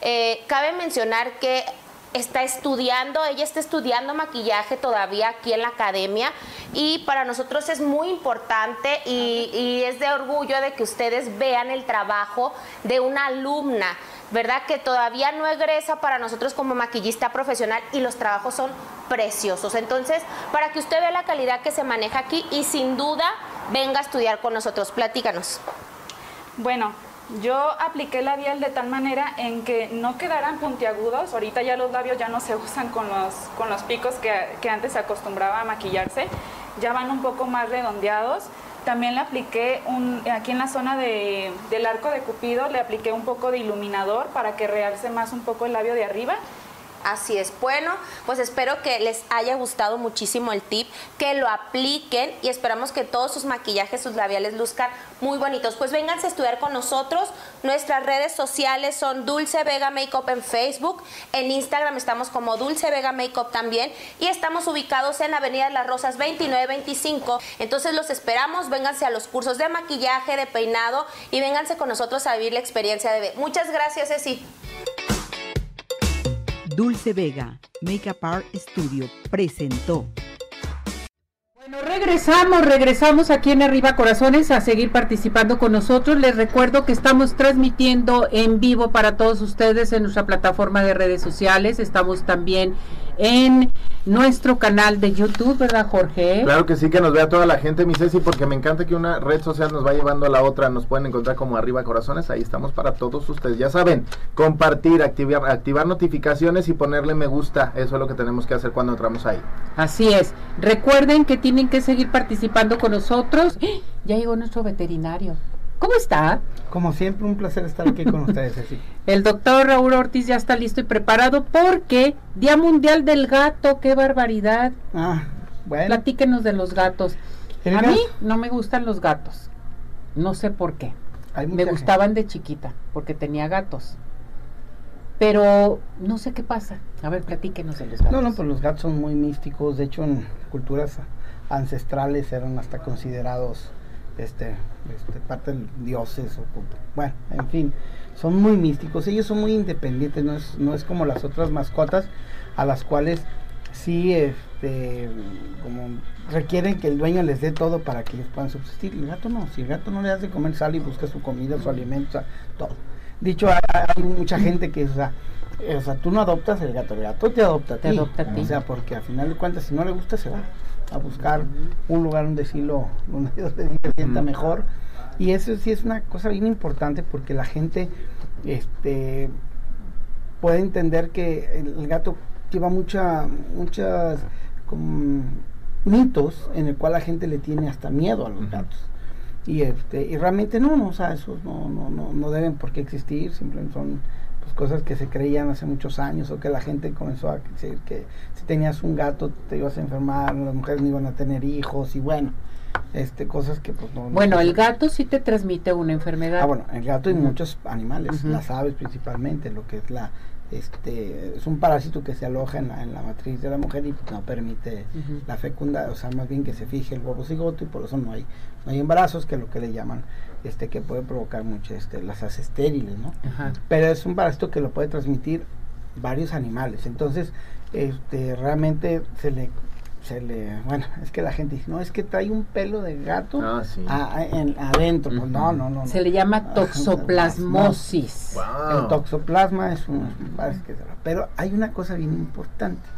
Eh, cabe mencionar que está estudiando, ella está estudiando maquillaje todavía aquí en la academia y para nosotros es muy importante y, y, es de orgullo de que ustedes vean el trabajo de una alumna, ¿verdad? Que todavía no egresa para nosotros como maquillista profesional y los trabajos son preciosos. Entonces, para que usted vea la calidad que se maneja aquí y sin duda venga a estudiar con nosotros, platícanos. Bueno, yo apliqué el labial de tal manera en que no quedaran puntiagudos. Ahorita ya los labios ya no se usan con los, con los picos que, que antes se acostumbraba a maquillarse. Ya van un poco más redondeados. También le apliqué un, aquí en la zona de, del arco de cupido, le apliqué un poco de iluminador para que realce más un poco el labio de arriba. Así es. Bueno, pues espero que les haya gustado muchísimo el tip, que lo apliquen y esperamos que todos sus maquillajes, sus labiales luzcan muy bonitos. Pues vénganse a estudiar con nosotros. Nuestras redes sociales son Dulce Vega Makeup en Facebook. En Instagram estamos como Dulce Vega Makeup también. Y estamos ubicados en Avenida las Rosas 2925. Entonces los esperamos. Vénganse a los cursos de maquillaje, de peinado y vénganse con nosotros a vivir la experiencia de... Muchas gracias, Ceci. Dulce Vega, Makeup Art Studio, presentó. Bueno, regresamos, regresamos aquí en Arriba Corazones a seguir participando con nosotros. Les recuerdo que estamos transmitiendo en vivo para todos ustedes en nuestra plataforma de redes sociales. Estamos también en nuestro canal de YouTube, ¿verdad, Jorge? Claro que sí, que nos vea toda la gente, mi Ceci, porque me encanta que una red social nos va llevando a la otra. Nos pueden encontrar como Arriba Corazones. Ahí estamos para todos ustedes. Ya saben, compartir, activar, activar notificaciones y ponerle me gusta. Eso es lo que tenemos que hacer cuando entramos ahí. Así es. Recuerden que tienen que seguir participando con nosotros. ¡Ah! Ya llegó nuestro veterinario. ¿Cómo está? Como siempre, un placer estar aquí con ustedes. Así. El doctor Raúl Ortiz ya está listo y preparado porque Día Mundial del Gato, qué barbaridad. Ah, bueno. Platíquenos de los gatos. A mí no me gustan los gatos. No sé por qué. Me gustaban de chiquita porque tenía gatos. Pero no sé qué pasa. A ver, platíquenos de los gatos. No, no, pues los gatos son muy místicos. De hecho, en culturas ancestrales eran hasta considerados este, este, parte de dioses o bueno, en fin, son muy místicos, ellos son muy independientes, no es, no es como las otras mascotas a las cuales sí este como requieren que el dueño les dé todo para que ellos puedan subsistir. El gato no, si el gato no le hace comer, sale y busca su comida, su alimento, todo. Dicho, hay, mucha gente que, o sea, o sea, tú no adoptas el gato, el gato te adopta a ti. adopta a ti. O sea, porque al final de cuentas, si no le gusta, se va a buscar un lugar donde sí lo, donde se sienta mejor. Y eso sí es una cosa bien importante porque la gente este, puede entender que el, gato lleva mucha, muchas mitos en el cual la gente le tiene hasta miedo a los gatos. Y, este, y realmente no, no, o sea, esos no, no, no, no deben por qué existir, simplemente son pues, cosas que se creían hace muchos años o que la gente comenzó a decir que si tenías un gato te ibas a enfermar, las mujeres no iban a tener hijos y bueno, este cosas que pues no... Bueno, el gato sí te transmite una enfermedad. Ah, bueno, el gato y muchos animales, las aves principalmente, lo que es la este es un parásito que se aloja en la, matriz de la mujer y no permite la fecunda, o sea, más bien que se fije el huevo cigoto y por eso no hay no hay embarazos, que es lo que le llaman este que puede provocar mucho este las hace estériles, ¿no? Pero es un parásito que lo puede transmitir varios animales. Entonces, este realmente se le se le, bueno, es que la gente dice, no, es que trae un pelo de gato ah, adentro. Pues no, no, no. Se le llama toxoplasmosis. El toxoplasma es un, pero hay una cosa bien importante,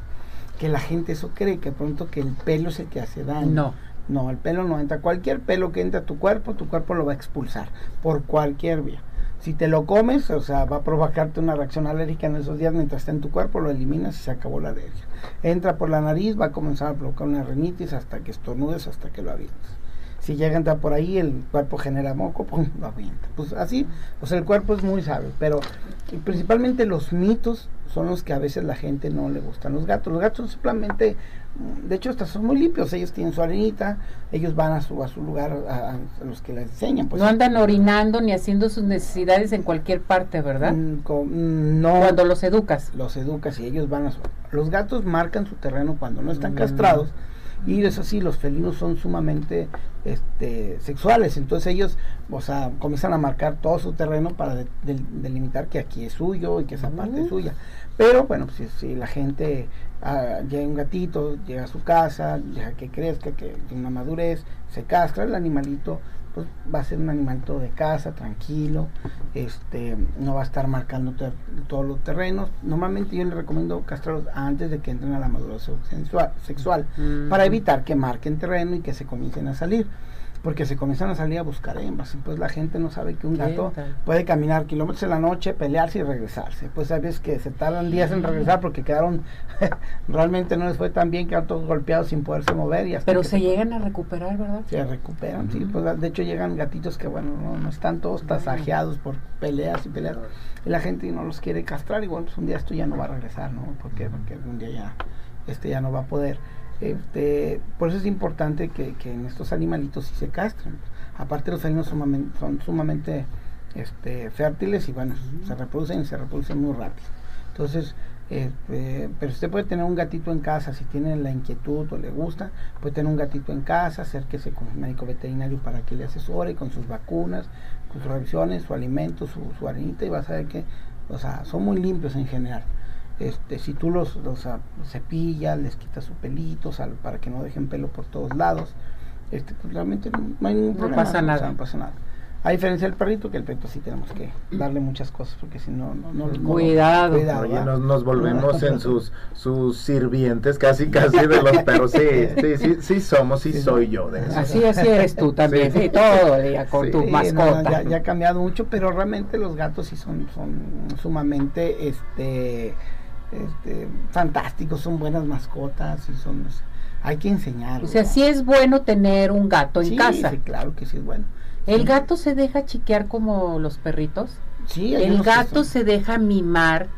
que la gente eso cree, que pronto que el pelo es el que hace daño. No. No, el pelo no entra. Cualquier pelo que entra a tu cuerpo, tu cuerpo lo va a expulsar por cualquier vía. Si te lo comes, o sea, va a provocarte una reacción alérgica en esos días mientras está en tu cuerpo, lo eliminas y se acabó la alergia. Entra por la nariz, va a comenzar a provocar una rinitis hasta que estornudes, hasta que lo avientes. Si llega a entrar por ahí, el cuerpo genera moco, pum, lo avienta. Pues así, o sea, el cuerpo es muy sabio, pero principalmente los mitos son los que a veces la gente no le gustan. Los gatos, los gatos son simplemente de hecho, estos son muy limpios, ellos tienen su arenita, ellos van a su, a su lugar, a, los que les enseñan. Pues, no andan orinando ni haciendo sus necesidades en cualquier parte, ¿verdad? Mm, mm, no. Cuando los educas. Los educas y ellos van a su... Los gatos marcan su terreno cuando no están mm. castrados y eso sí, los felinos son sumamente este, sexuales, entonces ellos, o sea, comienzan a marcar todo su terreno para delimitar que aquí es suyo y que esa parte es suya. Pero bueno, pues, si, la gente ah, llega un gatito, llega a su casa, deja que crezca, que tiene una madurez, se castra, el animalito pues va a ser un animalito de casa, tranquilo, este, no va a estar marcando todos los terrenos. Normalmente yo les recomiendo castrarlos antes de que entren a la madurez sexual, mm. para evitar que marquen terreno y que se comiencen a salir. Porque se comienzan a salir a buscar hembras. Pues la gente no sabe que un gato puede caminar kilómetros en la noche, pelearse y regresarse. Pues sabes que se tardan días en regresar porque quedaron, realmente no les fue tan bien, quedaron todos golpeados sin poderse mover. Y Pero se llegan a recuperar, ¿verdad? Se recuperan, sí. Pues de hecho llegan gatitos que, bueno, no, están todos tasajeados por peleas y peleas. Y la gente no los quiere castrar y bueno, pues un día esto ya no va a regresar, ¿no? Porque, porque un día ya, este ya no va a poder. Este, por eso es importante que, en estos animalitos sí se castren. Aparte los felinos son sumamente este, fértiles y bueno, se reproducen y se reproducen muy rápido. Entonces, este, pero usted puede tener un gatito en casa, si tiene la inquietud o le gusta, puede tener un gatito en casa, acérquese con un médico veterinario para que le asesore con sus vacunas, con sus revisiones, su alimento, su, su harinita y vas a ver que, o sea, son muy limpios en general. Este, si tú los, los cepillas, les quitas su pelito para que no dejen pelo por todos lados, este, pues realmente no, hay ningún problema. Pasa nada. no pasa nada. A diferencia del perrito, que el perrito sí tenemos que darle muchas cosas, porque si no, no, no, Cuidado. nos, nos, volvemos en sus sus sirvientes, casi, casi de los perros. Sí, sí, sí, sí somos, sí, soy yo de eso. Así, así eres tú también, sí, todo el día con tu mascota. ya, ha cambiado mucho, pero realmente los gatos sí son, son sumamente, este este, fantásticos, son buenas mascotas y son hay que enseñar. O sea, sí es bueno tener un gato en casa. Sí, claro que sí es bueno. ¿El gato se deja chiquear como los perritos? Sí, el gato se deja mimar.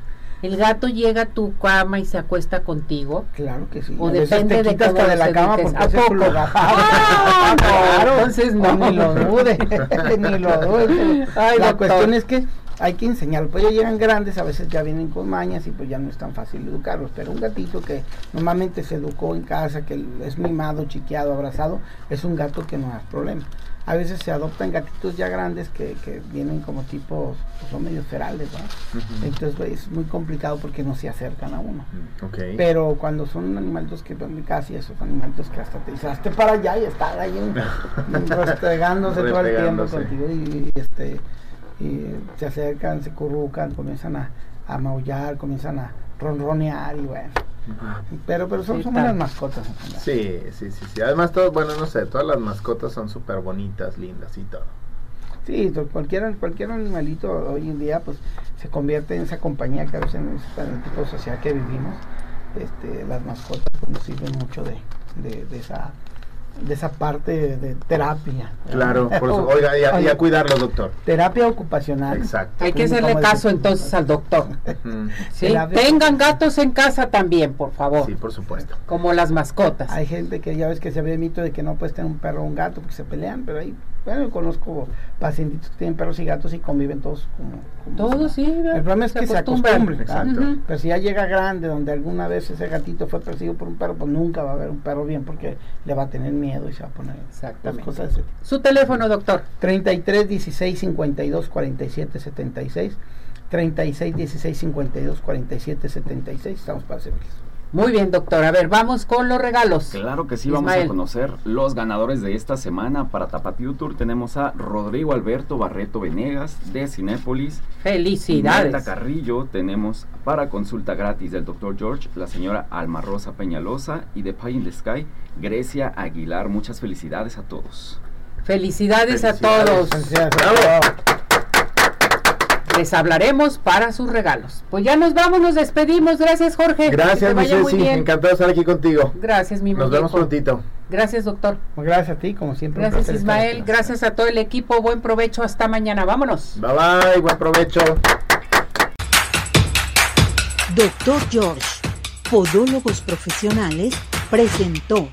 El gato llega a tu cama y se acuesta contigo. Claro que sí. O depende de cómo de la cama porque ¿A poco? Ah, claro. Entonces no, ni lo dude, ni lo dude. la cuestión es que hay que enseñarlo. Pues ya llegan grandes, a veces ya vienen con mañas y pues ya no es tan fácil educarlos. Pero un gatito que normalmente se educó en casa, que es mimado, chiqueado, abrazado, es un gato que no hay problema. A veces se adoptan gatitos ya grandes que, que vienen como tipos, pues son medio ferales, ¿no? Entonces pues, es muy complicado porque no se acercan a uno. Okay. Pero cuando son animalitos que van de casa y esos animalitos que hasta te dicen, hazte para allá y estar ahí restregándose todo el tiempo contigo y este y se acercan, se currucan, comienzan a, a maullar, comienzan a ronronear y bueno. Pero pero son, son buenas mascotas. Sí, sí, sí, sí. Además, todo, bueno, no sé, todas las mascotas son súper bonitas, lindas y todo. Sí, cualquier, cualquier animalito hoy en día pues se convierte en esa compañía que a veces en el tipo de sociedad que vivimos. Este, las mascotas pues, nos sirven mucho de, de, de esa de esa parte de, terapia. Claro, por eso, oiga, y a, cuidarlo, doctor. Terapia ocupacional. Exacto. Hay que hacerle caso entonces al doctor. ¿Sí? Tengan gatos en casa también, por favor. Sí, por supuesto. Como las mascotas. Hay gente que ya ves que se ve el mito de que no puedes tener un perro o un gato porque se pelean, pero hay bueno, yo conozco pacientes que tienen perros y gatos y conviven todos como... todos, sí. El problema es que se acostumbren. Exacto. Pero si ya llega grande, donde alguna vez ese gatito fue perseguido por un perro, pues nunca va a haber un perro bien porque le va a tener miedo y se va a poner Exactamente. cosas de ese Su teléfono, doctor. 33 16 52 47 76. 36 16 52 47 76. Estamos para servirles. Muy bien, doctor. A ver, vamos con los regalos. Claro que sí, vamos a conocer los ganadores de esta semana. Para Tapatío Tour tenemos a Rodrigo Alberto Barreto Venegas de Cinépolis. Felicidades. Marta Carrillo tenemos para consulta gratis del doctor George, la señora Alma Rosa Peñalosa y de Pie in the Sky, Grecia Aguilar. Muchas felicidades a todos. Felicidades, a todos. Felicidades les hablaremos para sus regalos. Pues ya nos vamos, nos despedimos. Gracias, Jorge. Gracias, mi Ceci. Encantado de estar aquí contigo. Gracias, mi Nos vemos prontito. Gracias, doctor. Pues gracias a ti, como siempre. Gracias, Ismael. Gracias a todo el equipo. Buen provecho. Hasta mañana. Vámonos. Bye bye. Buen provecho. Doctor George, Podólogos Profesionales, presentó.